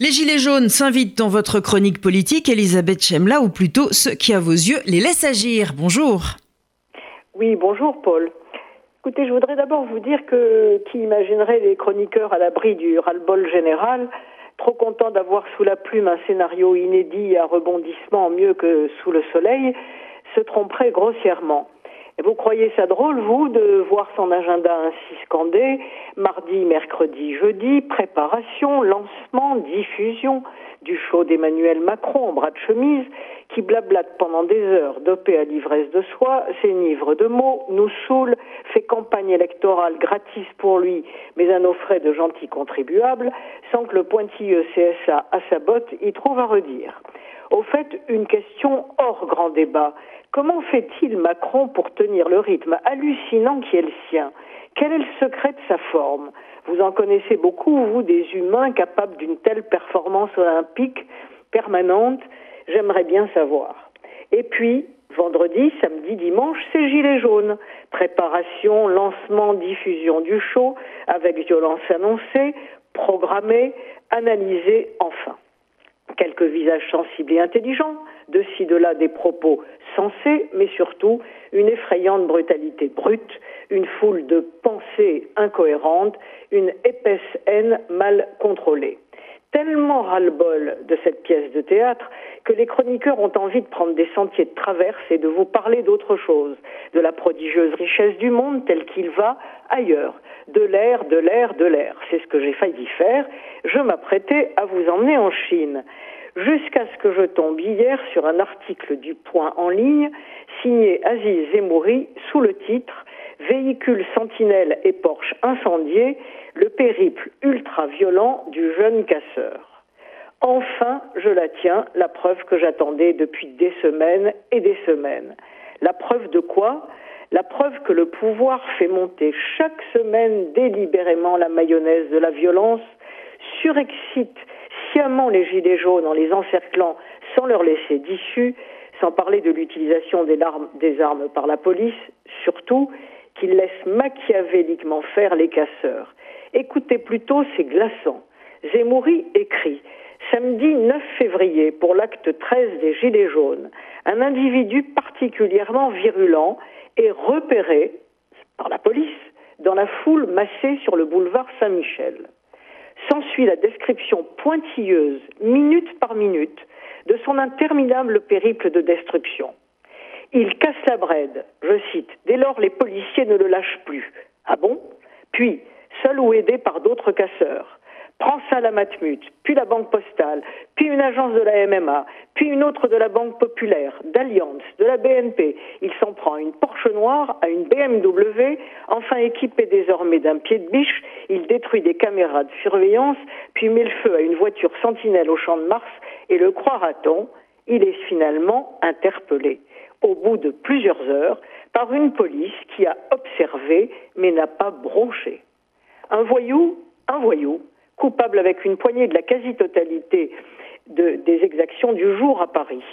Les Gilets jaunes s'invitent dans votre chronique politique, Elisabeth Chemla, ou plutôt ceux qui, à vos yeux, les laissent agir. Bonjour. Oui, bonjour Paul. Écoutez, je voudrais d'abord vous dire que qui imaginerait les chroniqueurs à l'abri du ras-le-bol général, trop contents d'avoir sous la plume un scénario inédit à rebondissement mieux que sous le soleil, se tromperait grossièrement. Vous croyez ça drôle, vous, de voir son agenda ainsi scandé Mardi, mercredi, jeudi, préparation, lancement, diffusion du show d'Emmanuel Macron en bras de chemise, qui blablate pendant des heures, dopé à l'ivresse de soi, s'énivre de mots, nous saoule, fait campagne électorale gratis pour lui, mais à nos frais de gentils contribuables, sans que le pointilleux CSA à sa botte y trouve à redire. Au fait, une question hors grand débat. Comment fait-il Macron pour tenir le rythme hallucinant qui est le sien? Quel est le secret de sa forme? Vous en connaissez beaucoup, vous, des humains capables d'une telle performance olympique permanente. J'aimerais bien savoir. Et puis, vendredi, samedi, dimanche, c'est Gilets jaunes. Préparation, lancement, diffusion du show, avec violence annoncée, programmée, analysée, enfin. Quelques visages sensibles et intelligents, de ci, de là des propos sensés, mais surtout une effrayante brutalité brute, une foule de pensées incohérentes, une épaisse haine mal contrôlée. Tellement ras-le-bol de cette pièce de théâtre que les chroniqueurs ont envie de prendre des sentiers de traverse et de vous parler d'autre chose, de la prodigieuse richesse du monde tel qu'il va ailleurs, de l'air, de l'air, de l'air. C'est ce que j'ai failli faire. Je m'apprêtais à vous emmener en Chine jusqu'à ce que je tombe hier sur un article du Point en ligne signé Aziz Zemouri sous le titre Véhicule sentinelle et Porsche incendiés, le périple ultra-violent du jeune casseur. Enfin, je la tiens, la preuve que j'attendais depuis des semaines et des semaines. La preuve de quoi? La preuve que le pouvoir fait monter chaque semaine délibérément la mayonnaise de la violence, surexcite les gilets jaunes en les encerclant sans leur laisser d'issue, sans parler de l'utilisation des, armes par la police, surtout qu'ils laissent machiavéliquement faire les casseurs. Écoutez plutôt ces glaçants. Zemmouri écrit Samedi 9 février, pour l'acte 13 des Gilets jaunes, un individu particulièrement virulent est repéré par la police dans la foule massée sur le boulevard Saint-Michel. S'ensuit la description pointilleuse, minute par minute, de son interminable périple de destruction. Il casse la brède, je cite, dès lors les policiers ne le lâchent plus. Ah bon? Puis, seul ou aidé par d'autres casseurs, prend ça la Matmut, puis la Banque Postale, puis une agence de la MMA, puis une autre de la Banque Populaire, d'Alliance, de la BNP. Il s'en prend une Porsche noire à une BMW, enfin équipé désormais d'un pied de biche, il détruit des caméras de surveillance, puis met le feu à une voiture sentinelle au champ de Mars, et le croira-t-on, il est finalement interpellé, au bout de plusieurs heures, par une police qui a observé mais n'a pas bronché. Un voyou, un voyou, coupable avec une poignée de la quasi-totalité des exactions du jour à Paris.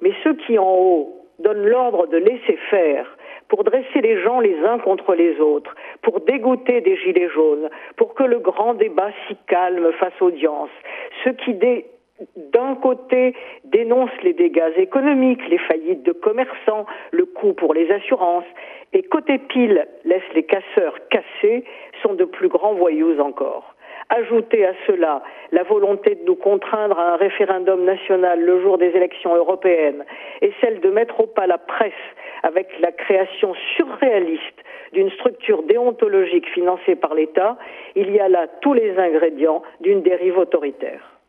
Mais ceux qui en haut donnent l'ordre de laisser faire pour dresser les gens les uns contre les autres, pour dégoûter des gilets jaunes, pour que le grand débat s'y calme fasse audience, ceux qui d'un côté dénoncent les dégâts économiques, les faillites de commerçants, le coût pour les assurances, et côté pile laissent les casseurs cassés, sont de plus grands voyous encore. Ajouter à cela la volonté de nous contraindre à un référendum national le jour des élections européennes et celle de mettre au pas la presse avec la création surréaliste d'une structure déontologique financée par l'État, il y a là tous les ingrédients d'une dérive autoritaire.